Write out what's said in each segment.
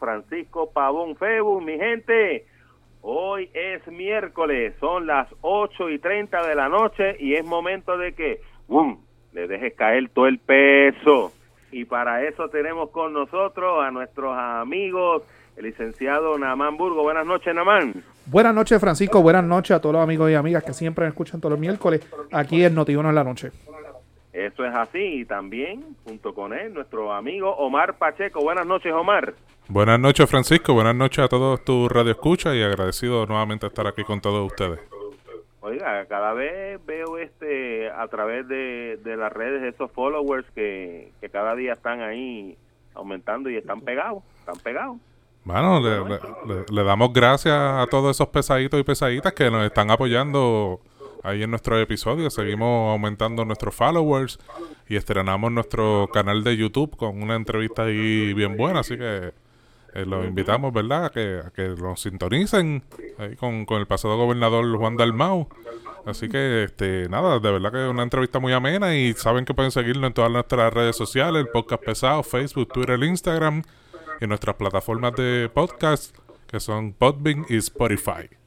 Francisco Pavón Febu. Mi gente, hoy es miércoles, son las 8 y 30 de la noche y es momento de que ¡bum! le dejes caer todo el peso. Y para eso tenemos con nosotros a nuestros amigos, el licenciado Namán Burgo. Buenas noches, Namán. Buenas noches, Francisco. Buenas noches a todos los amigos y amigas que siempre me escuchan todos los miércoles aquí en Notiuno en la noche. Eso es así. Y también, junto con él, nuestro amigo Omar Pacheco. Buenas noches, Omar. Buenas noches, Francisco. Buenas noches a todos tus radioescuchas y agradecido nuevamente estar aquí con todos ustedes. Oiga, cada vez veo este a través de, las redes esos followers que, cada día están ahí aumentando y están pegados, están pegados. Bueno, le, le, damos gracias a todos esos pesaditos y pesaditas que nos están apoyando ahí en nuestro episodio. Seguimos aumentando nuestros followers y estrenamos nuestro canal de YouTube con una entrevista ahí bien buena. Así que eh, los invitamos, ¿verdad?, a que, que nos sintonicen ahí con, con el pasado gobernador Juan Dalmau. Así que, este, nada, de verdad que es una entrevista muy amena y saben que pueden seguirnos en todas nuestras redes sociales, el podcast pesado, Facebook, Twitter, Instagram y nuestras plataformas de podcast que son Podbean y Spotify.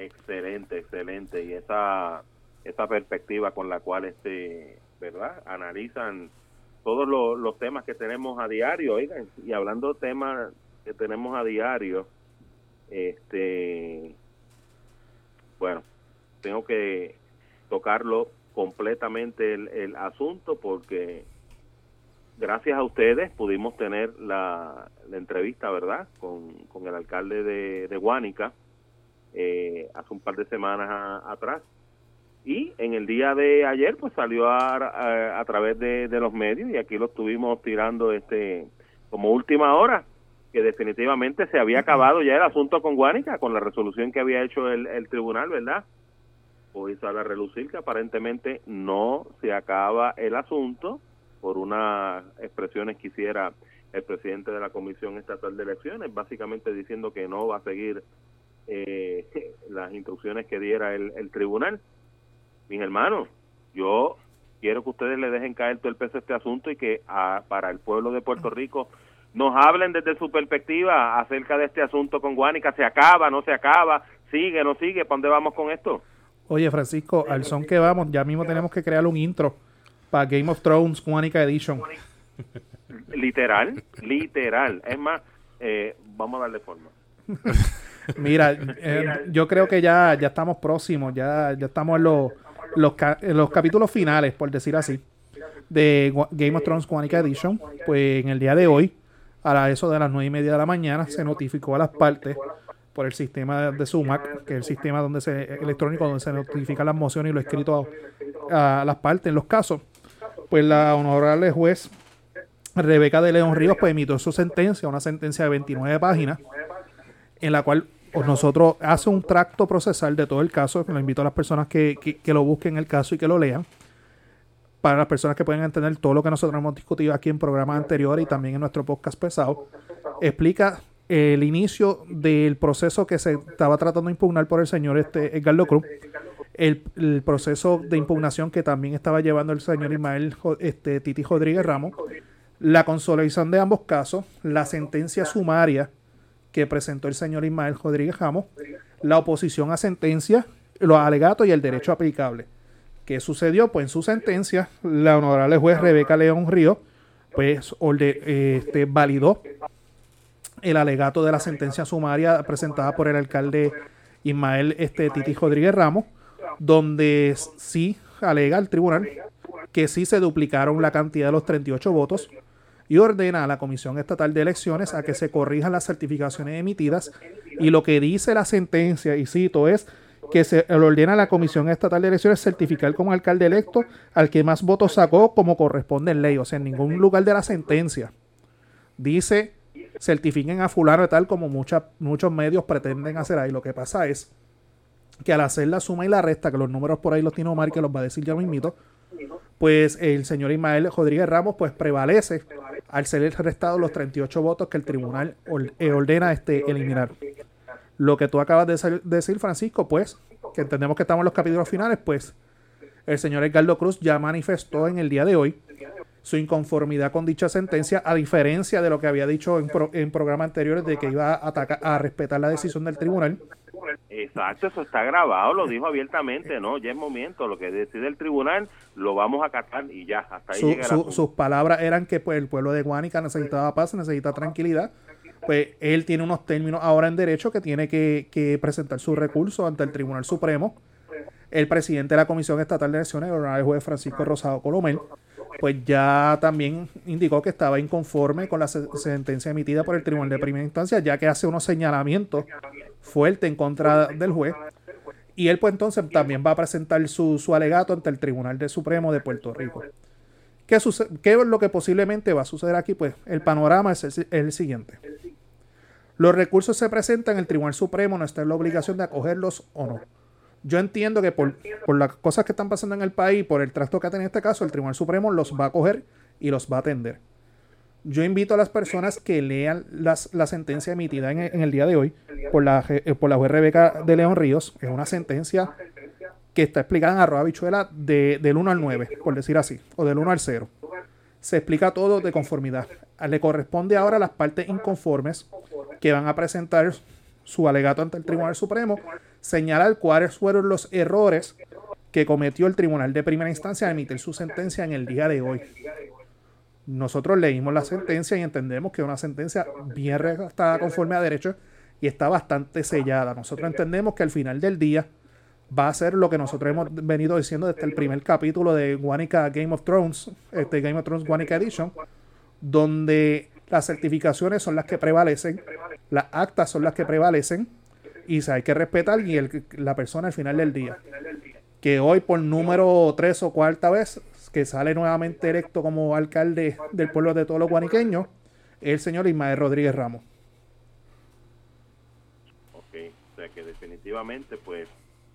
Excelente, excelente. Y esa, esa perspectiva con la cual, este, ¿verdad? Analizan todos los, temas que tenemos a diario, oigan, y hablando de temas que tenemos a diario, este, bueno, tengo que tocarlo completamente el, asunto porque gracias a ustedes pudimos tener la, entrevista, ¿verdad?, con, con el alcalde de, de Guánica eh, hace un par de semanas atrás. Y en el día de ayer, pues salió a, a, través de, los medios y aquí lo estuvimos tirando este como última hora, que definitivamente se había acabado ya el asunto con Guánica, con la resolución que había hecho el, el tribunal, ¿verdad? Hoy sale a relucir que aparentemente no se acaba el asunto por unas expresiones que hiciera el presidente de la Comisión Estatal de Elecciones, básicamente diciendo que no va a seguir eh, las instrucciones que diera el, el tribunal. Mis hermanos, yo quiero que ustedes le dejen caer todo el peso a este asunto y que ah, para el pueblo de Puerto Rico nos hablen desde su perspectiva acerca de este asunto con Guánica. ¿Se acaba, no se acaba? ¿Sigue, no sigue? ¿Para dónde vamos con esto? Oye, Francisco, al son que vamos, ya mismo tenemos que crear un intro para Game of Thrones Guánica Edition. Literal, literal. Es más, eh, vamos a darle forma. Mira, eh, yo creo que ya, ya estamos próximos, ya, ya estamos en los, los, los capítulos finales, por decir así, de Game of Thrones Quantica Edition. Pues en el día de hoy, a eso de las nueve y media de la mañana, se notificó a las partes por el sistema de SUMAC, que es el sistema donde se, electrónico donde se notifican las mociones y lo escrito a, a las partes en los casos. Pues la honorable juez Rebeca de León Ríos pues emitió su sentencia, una sentencia de 29 páginas, en la cual nosotros hace un tracto procesal de todo el caso. Lo invito a las personas que, lo busquen el caso y que lo lean. Para las personas que pueden entender todo lo que nosotros hemos discutido aquí en programas anteriores y también en nuestro podcast pesado, explica el inicio del proceso que se estaba tratando de impugnar por el señor este, Edgardo Cruz, el, proceso de impugnación que también estaba llevando el señor Ismael este, Titi Rodríguez Ramos, la consolidación de ambos casos, la sentencia sumaria que presentó el señor Ismael Rodríguez Ramos, la oposición a sentencia, los alegatos y el derecho aplicable. ¿Qué sucedió? Pues en su sentencia, la honorable juez Rebeca León Río, pues este, validó el alegato de la sentencia sumaria presentada por el alcalde Ismael este, Titi Rodríguez Ramos, donde sí alega el tribunal que sí se duplicaron la cantidad de los 38 votos y ordena a la Comisión Estatal de Elecciones a que se corrijan las certificaciones emitidas y lo que dice la sentencia, y cito, es que se le ordena a la Comisión Estatal de Elecciones certificar como alcalde electo al que más votos sacó como corresponde en ley, o sea, en ningún lugar de la sentencia dice certifiquen a fulano tal como muchos medios pretenden hacer ahí. Lo que pasa es que al hacer la suma y la resta, que los números por ahí los tiene Omar, que los va a decir ya mismito, pues el señor Ismael Rodríguez Ramos pues prevalece al ser restado los 38 votos que el tribunal eh, ordena este, eliminar. Lo que tú acabas de decir, Francisco, pues, que entendemos que estamos en los capítulos finales, pues, el señor Edgardo Cruz ya manifestó en el día de hoy su inconformidad con dicha sentencia, a diferencia de lo que había dicho en, en programas anteriores de que iba a, atacar, a respetar la decisión del tribunal. Exacto, eso está grabado, lo dijo abiertamente, ¿no? Ya es momento, lo que decide el tribunal lo vamos a acatar y ya, hasta ahí llega Sus palabras eran que pues el pueblo de Guánica necesitaba paz, necesita tranquilidad. Pues él tiene unos términos ahora en derecho que tiene que, que presentar su recurso ante el Tribunal Supremo. El presidente de la Comisión Estatal de Elecciones, el juez Francisco Rosado Colomel, pues ya también indicó que estaba inconforme con la sentencia emitida por el Tribunal de Primera Instancia, ya que hace unos señalamientos fuertes en contra del juez. Y él pues entonces también va a presentar su, alegato ante el Tribunal de Supremo de Puerto Rico. ¿Qué, ¿Qué, es lo que posiblemente va a suceder aquí? Pues el panorama es el, el siguiente. Los recursos se presentan en el Tribunal Supremo, no está en la obligación de acogerlos o no. Yo entiendo que por, las cosas que están pasando en el país, por el trato que ha tenido este caso, el Tribunal Supremo los va a coger y los va a atender. Yo invito a las personas que lean las, la sentencia emitida en, el día de hoy por la, eh, por la juez Rebeca de León Ríos. Es una sentencia que está explicada en arroba bichuela de, del 1 al 9, por decir así, o del 1 al 0. Se explica todo de conformidad. Le corresponde ahora a las partes inconformes que van a presentar su alegato ante el Tribunal Supremo señalar cuáles fueron los errores que cometió el tribunal de primera instancia al emitir su sentencia en el día de hoy. Nosotros leímos la sentencia y entendemos que es una sentencia bien redactada conforme a derecho y está bastante sellada. Nosotros entendemos que al final del día va a ser lo que nosotros hemos venido diciendo desde el primer capítulo de Guanica Game of Thrones, este Game of Thrones Guanica Edition, donde las certificaciones son las que prevalecen, las actas son las que prevalecen y hay que respetar y el, la persona al final del día. Que hoy por número tres o cuarta vez que sale nuevamente electo como alcalde del pueblo de todos los guaniqueños, el señor Ismael Rodríguez Ramos. Ok, o sea que definitivamente pues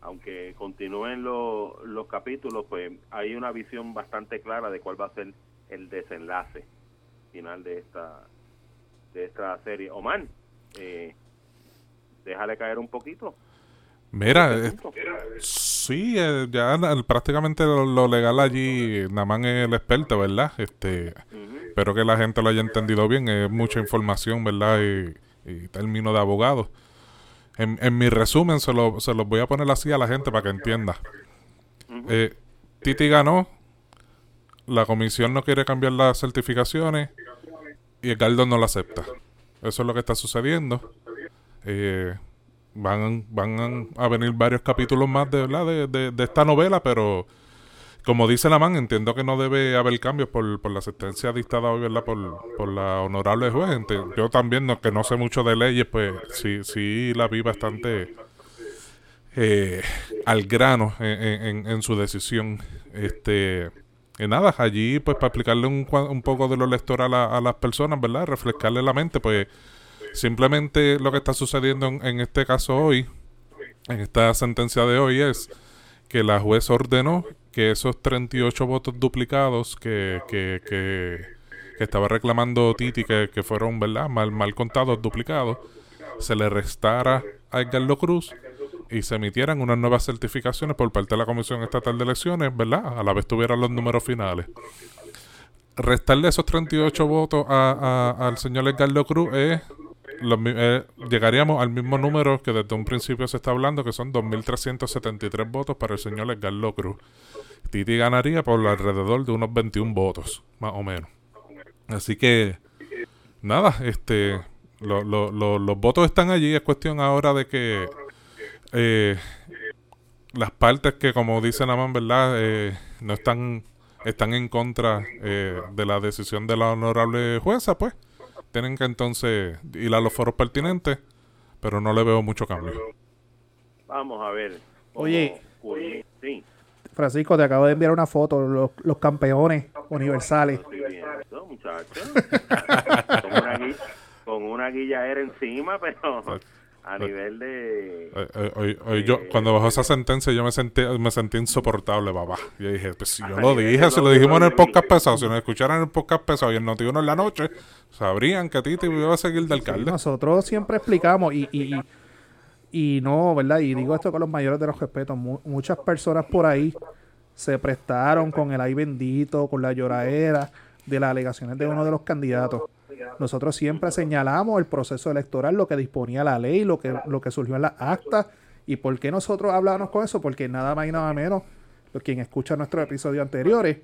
aunque continúen los capítulos, pues hay una visión bastante clara de cuál va a ser el desenlace final de esta de esta serie. Oman, eh, déjale caer un poquito. Mira, eh, sí, eh, ya prácticamente lo, legal allí, nada más es el experto, ¿verdad? Este, Espero que la gente lo haya entendido bien, es mucha información, ¿verdad? Y, término de abogado. En, en, mi resumen se lo, se los voy a poner así a la gente para que entienda. Eh, Titi ganó, la comisión no quiere cambiar las certificaciones y el Galdo no lo acepta. Eso es lo que está sucediendo. Eh, van, van a venir varios capítulos más de, de, de, esta novela, pero como dice la man, entiendo que no debe haber cambios por, por la sentencia dictada hoy, ¿verdad? Por, por la honorable juez. Yo también, que no sé mucho de leyes, pues sí, sí la vi bastante eh, al grano en, en, su decisión. Este. Y nada, allí pues para explicarle un, un poco de lo electoral a, a las personas, ¿verdad? Refrescarle la mente, pues Simplemente lo que está sucediendo en, este caso hoy, en esta sentencia de hoy, es que la juez ordenó que esos 38 votos duplicados que, que, que, estaba reclamando Titi, que, que fueron ¿verdad? Mal, mal contados, duplicados, se le restara a Edgardo Cruz y se emitieran unas nuevas certificaciones por parte de la Comisión Estatal de Elecciones, ¿verdad? A la vez tuvieran los números finales. Restarle esos 38 votos a, al señor Edgardo Cruz es eh, llegaríamos al mismo número que desde un principio se está hablando, que son 2.373 votos para el señor Edgar Cruz. Titi ganaría por alrededor de unos 21 votos, más o menos. Así que, nada, este, los votos están allí. Es cuestión ahora de que eh, las partes que, como dice Naman, ¿verdad? Eh, no están, están en contra de la decisión de la honorable jueza, pues tienen que entonces ir a los foros pertinentes, pero no le veo mucho cambio. Vamos a ver. Oye, Francisco, te acabo de enviar una foto, los, los campeones universales. con, una, guilla, era encima, pero a nivel de... Eh, eh, yo, cuando bajó esa sentencia, yo me sentí, me sentí insoportable, papá. Yo dije, pues si yo lo dije, si lo dijimos en el podcast pesado, si nos escucharan en el podcast pesado y el notiuno en la noche, sabrían que Titi iba a seguir de alcalde. nosotros siempre explicamos y, y, y, no, ¿verdad? Y digo esto con los mayores de los respetos. muchas personas por ahí se prestaron con el ay bendito, con la lloradera, de las alegaciones de uno de los candidatos. Nosotros siempre señalamos el proceso electoral, lo que disponía la ley, lo que, lo que surgió en la acta. ¿Y por qué nosotros hablábamos con eso? Porque nada más y nada menos, quien escucha nuestros episodios anteriores,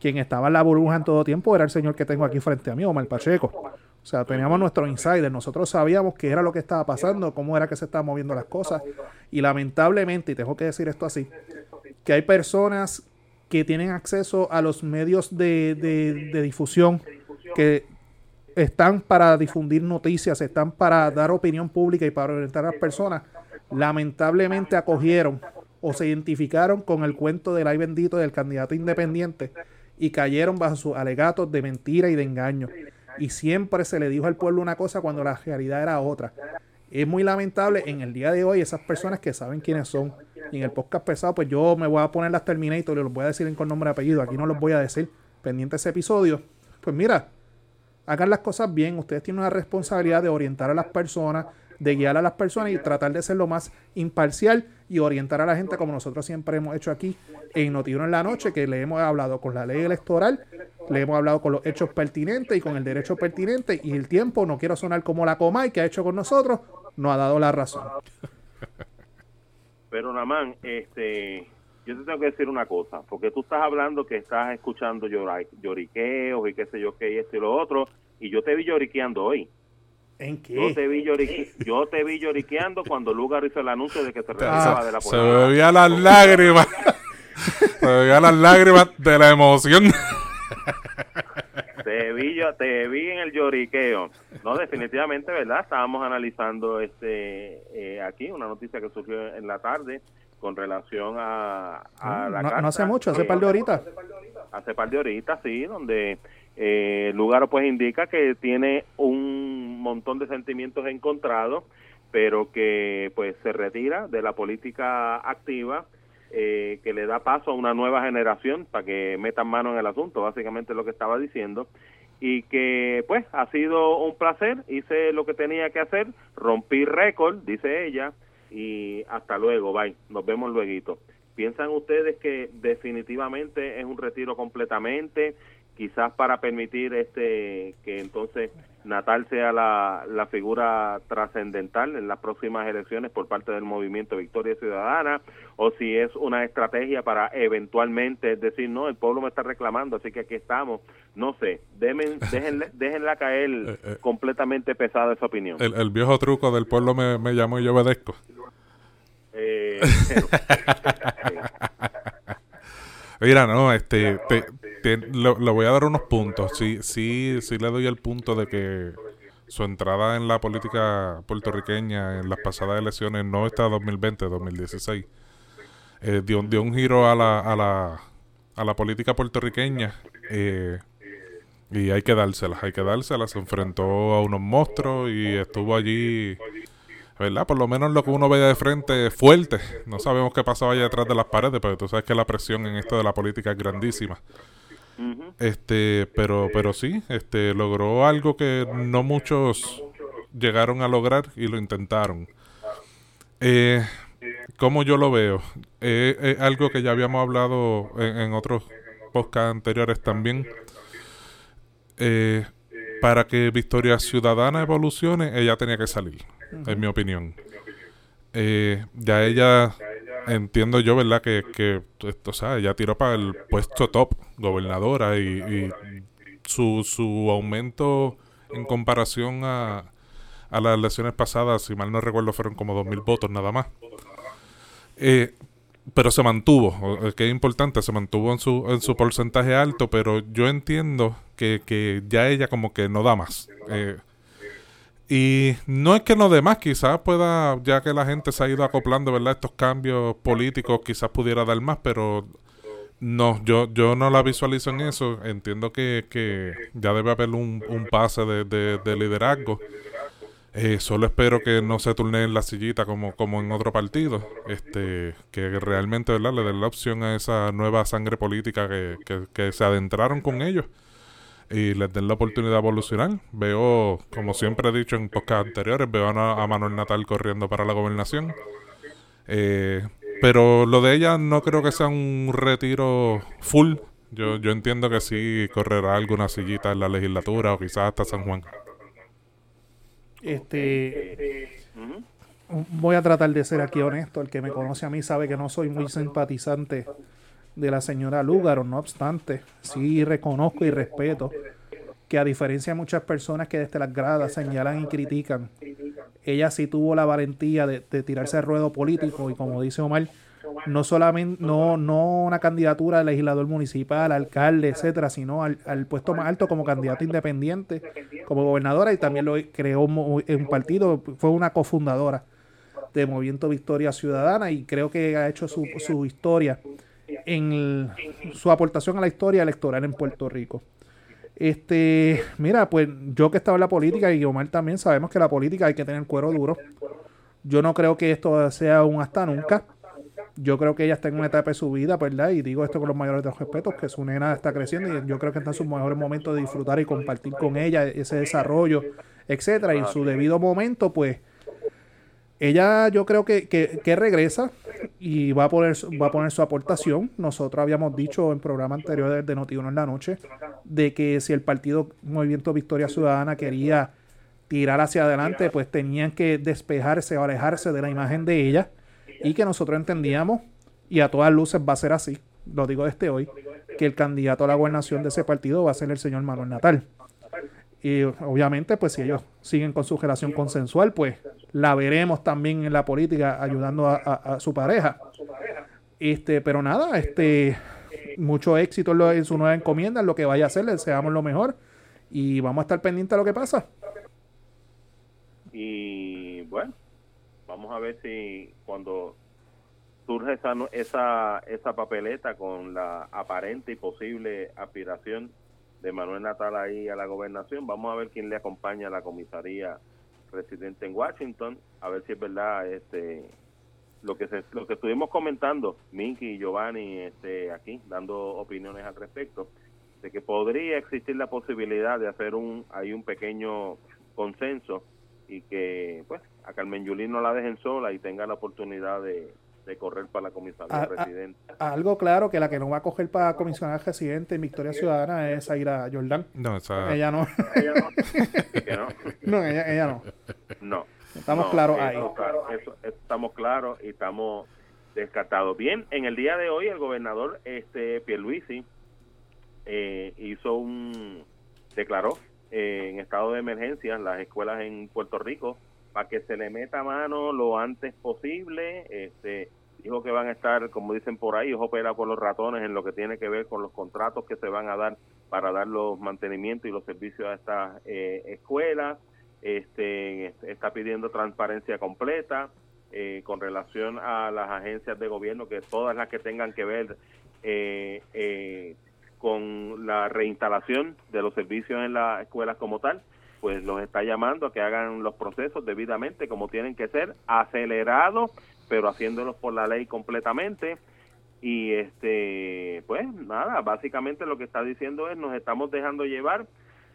quien estaba en la burbuja en todo tiempo era el señor que tengo aquí frente a mí, Omar Pacheco. O sea, teníamos nuestro insider, nosotros sabíamos qué era lo que estaba pasando, cómo era que se estaban moviendo las cosas. Y lamentablemente, y tengo que decir esto así, que hay personas que tienen acceso a los medios de, de difusión que están para difundir noticias, están para dar opinión pública y para orientar a las personas, lamentablemente acogieron o se identificaron con el cuento del ay bendito del candidato independiente y cayeron bajo sus alegatos de mentira y de engaño. Y siempre se le dijo al pueblo una cosa cuando la realidad era otra. Es muy lamentable en el día de hoy esas personas que saben quiénes son. Y en el podcast pesado, pues yo me voy a poner las Terminator y los voy a decir con nombre y apellido. Aquí no los voy a decir. Pendiente ese episodio. Pues mira, hagan las cosas bien. Ustedes tienen una responsabilidad de orientar a las personas, de guiar a las personas y tratar de ser lo más imparcial y orientar a la gente como nosotros siempre hemos hecho aquí en Notiuno en la Noche, que le hemos hablado con la ley electoral, le hemos hablado con los hechos pertinentes y con el derecho pertinente y el tiempo, no quiero sonar como la Comay que ha hecho con nosotros, nos ha dado la razón. Pero Namán, este, yo te tengo que decir una cosa, porque tú estás hablando que estás escuchando lloriqueos y qué sé yo qué y esto y lo otro, y yo te vi lloriqueando hoy. ¿En qué? Yo te vi, yo te vi lloriqueando cuando Lugar hizo el anuncio de que se retiraba de la Se bebía las lágrimas. se bebía las lágrimas de la emoción. te vi, yo, te vi en el lloriqueo. No, definitivamente, ¿verdad? Estábamos analizando este eh, aquí una noticia que surgió en la tarde con relación a, a la no, no hace mucho, hace par de horitas. Hace par de horitas, sí, donde eh, Lugaro pues indica que tiene un montón de sentimientos encontrados, pero que pues se retira de la política activa, eh, que le da paso a una nueva generación para que metan mano en el asunto, básicamente lo que estaba diciendo, y que pues ha sido un placer, hice lo que tenía que hacer, rompí récord, dice ella, y hasta luego, bye, nos vemos luego. ¿Piensan ustedes que definitivamente es un retiro completamente? quizás para permitir este que entonces Natal sea la, la figura trascendental en las próximas elecciones por parte del movimiento Victoria Ciudadana o si es una estrategia para eventualmente decir no el pueblo me está reclamando así que aquí estamos no sé déjenle, déjenla caer eh, eh. completamente pesada esa opinión. El, viejo truco del pueblo me, me llamó y yo obedezco. Eh, Mira, no, este, te, lo, voy a dar unos puntos. Sí, sí, sí le doy el punto de que su entrada en la política puertorriqueña en las pasadas elecciones, no está 2020, 2016, eh, dio, dio, un giro a la, a la, a la política puertorriqueña eh, y hay que dárselas, hay que dárselas. Se enfrentó a unos monstruos y estuvo allí ¿verdad? Por lo menos lo que uno ve de frente es fuerte. No sabemos qué pasaba allá detrás de las paredes, pero tú sabes que la presión en esto de la política es grandísima. Este, pero, pero sí, este, logró algo que no muchos llegaron a lograr y lo intentaron. Eh, como yo lo veo, eh, es algo que ya habíamos hablado en, otros podcasts anteriores también. Eh, para que Victoria Ciudadana evolucione, ella tenía que salir en mi opinión. Eh, ya ella, entiendo yo, ¿verdad? Que, que o sea, ella tiró para el puesto top, gobernadora, y, su, su aumento en comparación a, a las elecciones pasadas, si mal no recuerdo, fueron como dos mil votos nada más. Eh, pero se mantuvo, que es importante, se mantuvo en su, en su porcentaje alto, pero yo entiendo que, que ya ella como que no da más. Eh, y no es que no demás, quizás pueda, ya que la gente se ha ido acoplando, ¿verdad? Estos cambios políticos, quizás pudiera dar más, pero no, yo, yo no la visualizo en eso. Entiendo que, que ya debe haber un, un pase de, de, liderazgo. Eh, solo espero que no se turne en la sillita como, como en otro partido. Este, que realmente, ¿verdad? Le den la opción a esa nueva sangre política que, que, que se adentraron con ellos y les den la oportunidad de evolucionar. Veo, como siempre he dicho en podcasts anteriores, veo a, Manuel Natal corriendo para la gobernación. Eh, pero lo de ella no creo que sea un retiro full. Yo, yo entiendo que sí correrá alguna sillita en la legislatura o quizás hasta San Juan. Este. Voy a tratar de ser aquí honesto. El que me conoce a mí sabe que no soy muy simpatizante de la señora Lúgaro. No obstante, sí reconozco y respeto que a diferencia de muchas personas que desde las gradas señalan y critican, ella sí tuvo la valentía de, tirarse al ruedo político y como dice Omar, no solamente, no, no una candidatura de legislador municipal, alcalde, etcétera, sino al, puesto más alto como candidato independiente, como gobernadora y también lo creó un partido, fue una cofundadora de Movimiento Victoria Ciudadana y creo que ha hecho su, su historia en su aportación a la historia electoral en Puerto Rico. Este, mira, pues yo que estaba en la política y Omar también sabemos que la política hay que tener cuero duro. Yo no creo que esto sea un hasta nunca. Yo creo que ella está en una etapa de su vida, ¿verdad? Y digo esto con los mayores de los respetos, que su nena está creciendo y yo creo que está en sus mejores momentos de disfrutar y compartir con ella ese desarrollo, etcétera. Y en su debido momento, pues, ella yo creo que, que, regresa y va a, poner, va a poner su aportación. Nosotros habíamos dicho en programa anterior de Noti1 en la noche de que si el partido Movimiento Victoria Ciudadana quería tirar hacia adelante, pues tenían que despejarse o alejarse de la imagen de ella y que nosotros entendíamos, y a todas luces va a ser así, lo digo desde hoy, que el candidato a la gobernación de ese partido va a ser el señor Manuel Natal. Y obviamente, pues si ellos siguen con su relación consensual, pues la veremos también en la política ayudando a, su pareja. Este, pero nada, este, mucho éxito en, su nueva encomienda, en lo que vaya a hacer, le deseamos lo mejor y vamos a estar pendientes de lo que pasa. Y bueno, vamos a ver si cuando surge esa, esa, esa papeleta con la aparente y posible aspiración de Manuel Natal ahí a la gobernación. Vamos a ver quién le acompaña a la comisaría residente en Washington, a ver si es verdad este lo que se, lo que estuvimos comentando, Minky y Giovanni este aquí dando opiniones al respecto de que podría existir la posibilidad de hacer un hay un pequeño consenso y que pues a Carmen Yulín no la dejen sola y tenga la oportunidad de, de correr para la comisaría residente. algo claro que la que no va a coger para comisionar residente en Victoria Ciudadana es Aira Jordan. No, ella no. ella no. no, ella, no. No. Estamos claros ahí. estamos claros y estamos descartados. Bien, en el día de hoy el gobernador este Pierluisi eh, hizo un declaró eh, en estado de emergencia las escuelas en Puerto Rico para que se le meta mano lo antes posible. Este, dijo que van a estar, como dicen por ahí, ojo pela con los ratones en lo que tiene que ver con los contratos que se van a dar para dar los mantenimientos y los servicios a estas eh, escuelas. Este, está pidiendo transparencia completa eh, con relación a las agencias de gobierno, que todas las que tengan que ver eh, con la reinstalación de los servicios en las escuelas como tal, pues los está llamando a que hagan los procesos debidamente como tienen que ser, acelerados, pero haciéndolos por la ley completamente. Y este, pues nada, básicamente lo que está diciendo es nos estamos dejando llevar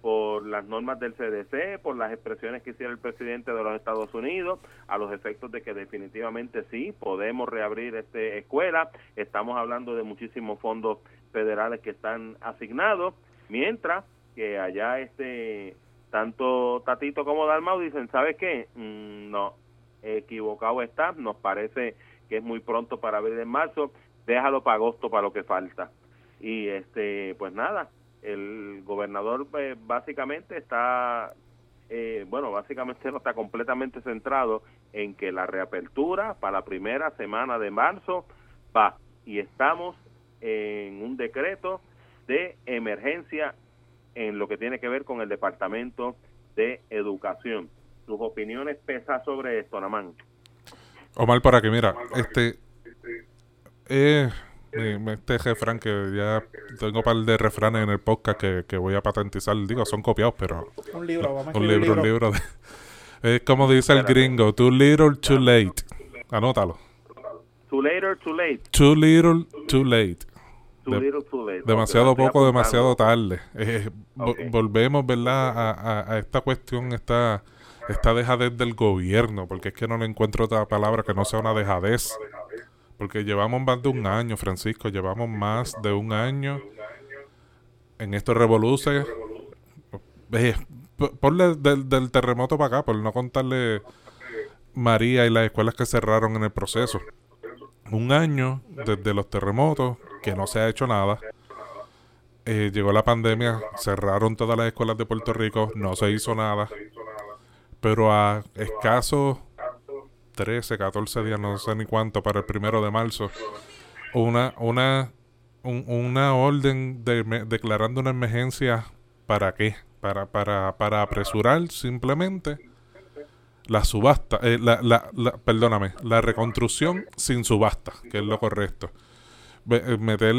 por las normas del CDC, por las expresiones que hiciera el presidente de los Estados Unidos, a los efectos de que definitivamente sí, podemos reabrir este escuela. Estamos hablando de muchísimos fondos federales que están asignados, mientras que allá este tanto Tatito como Dalmau dicen, ¿sabes qué? Mm, no, equivocado está, nos parece que es muy pronto para abrir en marzo, déjalo para agosto para lo que falta. Y este, pues nada, el gobernador pues, básicamente está, eh, bueno, básicamente no está completamente centrado en que la reapertura para la primera semana de marzo va y estamos en un decreto de emergencia en lo que tiene que ver con el Departamento de Educación. Sus opiniones pesan sobre esto, Namán. Omar, para que mira, este... Eh, este refrán que ya tengo un par de refranes en el podcast que, voy a patentizar, digo, son copiados, pero... Un libro, vamos a Un libro, un libro. es como dice el gringo, too little, too late. Anótalo. Too later, too late. Too little, too late. Demasiado poco, demasiado tarde. Eh, volvemos, ¿verdad? A, esta cuestión, esta, esta dejadez del gobierno, porque es que no le encuentro otra palabra que no sea una dejadez. Porque llevamos más de un año, Francisco, llevamos más de un año en esto revoluce, eh, ponle del, del terremoto para acá, por no contarle María y las escuelas que cerraron en el proceso. Un año desde los terremotos, que no se ha hecho nada. Eh, llegó la pandemia, cerraron todas las escuelas de Puerto Rico, no se hizo nada. Pero a escasos 13, 14 días, no sé ni cuánto, para el primero de marzo, una, una, una orden de, declarando una emergencia, ¿para qué? Para, para, para apresurar simplemente la subasta, eh, la, la, perdóname, la reconstrucción sin subasta, que es lo correcto. Eh, meter,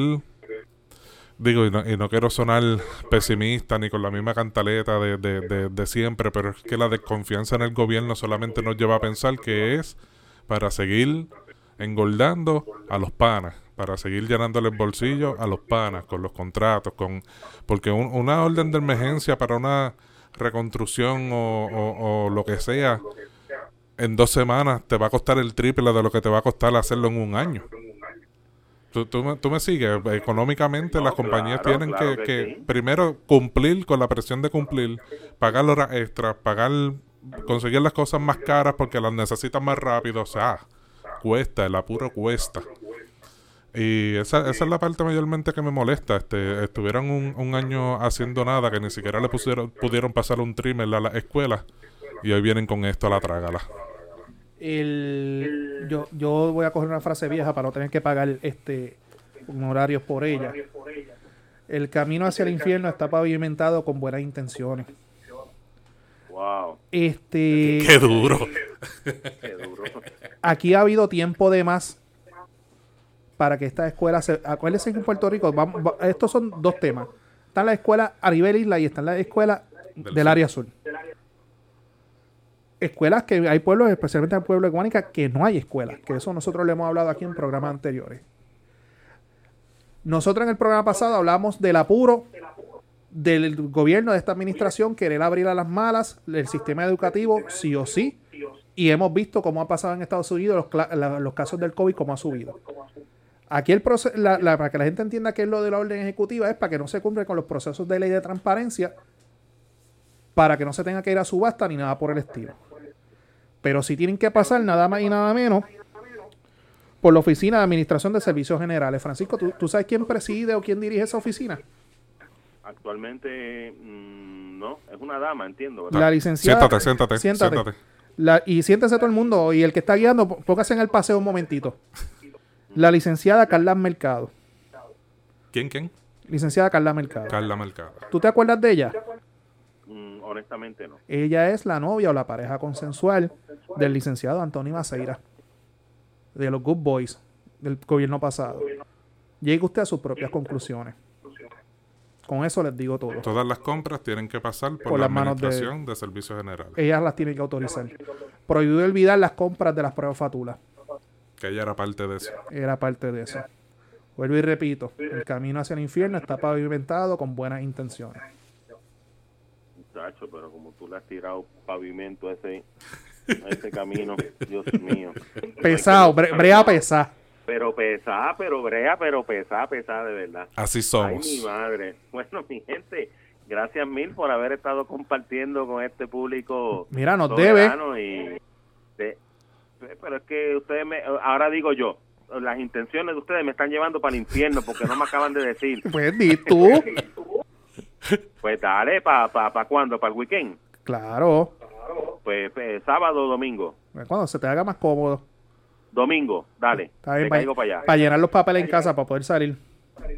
digo, y no, y no, quiero sonar pesimista ni con la misma cantaleta de, de, de, siempre, pero es que la desconfianza en el gobierno solamente nos lleva a pensar que es para seguir engordando a los panas, para seguir llenándole el bolsillo a los panas con los contratos, con porque una orden de emergencia para una reconstrucción o, lo que sea, en dos semanas te va a costar el triple de lo que te va a costar hacerlo en un año. Tú, tú, me, sigues, económicamente las compañías tienen que, primero cumplir con la presión de cumplir, pagar horas extras, pagar, conseguir las cosas más caras porque las necesitan más rápido, o sea, cuesta, el apuro cuesta. Y esa, esa es la parte mayormente que me molesta. Este, estuvieron un, un año haciendo nada, que ni siquiera le pusieron, pudieron pasar un trimmer a la escuela. Y hoy vienen con esto a la trágala. El, yo, yo voy a coger una frase vieja para no tener que pagar este honorarios por ella. El camino hacia el infierno está pavimentado con buenas intenciones. Wow. Este. Qué duro. Qué duro. Aquí ha habido tiempo de más para que esta escuela se... Acuérdense que en Puerto Rico, vamos, estos son dos temas. Está la escuela a nivel isla y está la escuela del, área sur. Escuelas que hay pueblos, especialmente en el pueblo de Guánica, que no hay escuelas. Que eso nosotros le hemos hablado aquí en programas anteriores. Nosotros en el programa pasado hablamos del apuro del gobierno de esta administración querer abrir a las malas el sistema educativo sí o sí. Y hemos visto cómo ha pasado en Estados Unidos los, casos del COVID, cómo ha subido. Aquí el proceso, para que la gente entienda qué es lo de la orden ejecutiva, es para que no se cumpla con los procesos de ley de transparencia, para que no se tenga que ir a subasta ni nada por el estilo. Pero si tienen que pasar nada más y nada menos por la Oficina de Administración de Servicios Generales. Francisco, ¿tú, sabes quién preside o quién dirige esa oficina? Actualmente mm, no, es una dama, entiendo. La licenciada. Siéntate, siéntate. siéntate. y siéntese todo el mundo. Y el que está guiando, póngase en el paseo un momentito. La licenciada Carla Mercado. ¿Quién, quién? Licenciada Carla Mercado. Carla Mercado. ¿Tú te acuerdas de ella? Honestamente no. Ella es la novia o la pareja consensual del licenciado Antonio Maceira, de los Good Boys del gobierno pasado. Llegue usted a sus propias conclusiones. Con eso les digo todo. Todas las compras tienen que pasar por, la Administración de, Servicios Generales. Ellas las tienen que autorizar. Prohibido olvidar las compras de las pruebas fatulas. Que ella era parte de eso. Era parte de eso. Vuelvo y repito, el camino hacia el infierno está pavimentado con buenas intenciones. Muchacho, pero como tú le has tirado pavimento a ese, ese camino, Dios mío. Pesado, brea pesada. Pero pesada, pero brea, pero pesada, pesada de verdad. Así somos. Ay, mi madre. Bueno, mi gente, gracias mil por haber estado compartiendo con este público. Mira, nos debe. Y de, pero es que ustedes me, ahora digo yo, las intenciones de ustedes me están llevando para el infierno porque no me acaban de decir. Pues di tú. pues dale, ¿para pa, pa cuándo? ¿Para el weekend? Claro. Pues, pues sábado o domingo. Pues cuando se te haga más cómodo. Domingo, dale. para, para llenar los papeles en casa para poder salir.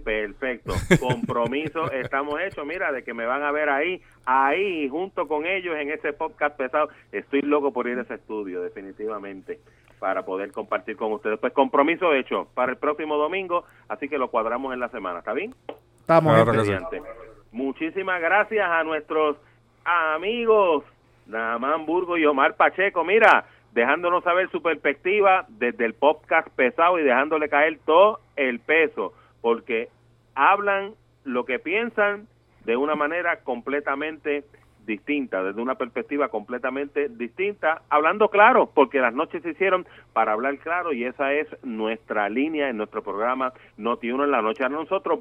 Perfecto. Compromiso estamos hechos. Mira, de que me van a ver ahí, ahí, junto con ellos en ese podcast pesado. Estoy loco por ir a ese estudio, definitivamente, para poder compartir con ustedes. Pues compromiso hecho para el próximo domingo, así que lo cuadramos en la semana. ¿Está bien? Estamos Muchísimas gracias a nuestros amigos Namán Burgo y Omar Pacheco. Mira, dejándonos saber su perspectiva desde el podcast pesado y dejándole caer todo el peso porque hablan lo que piensan de una manera completamente distinta, desde una perspectiva completamente distinta, hablando claro, porque las noches se hicieron para hablar claro y esa es nuestra línea en nuestro programa Noti Uno en la noche. A nosotros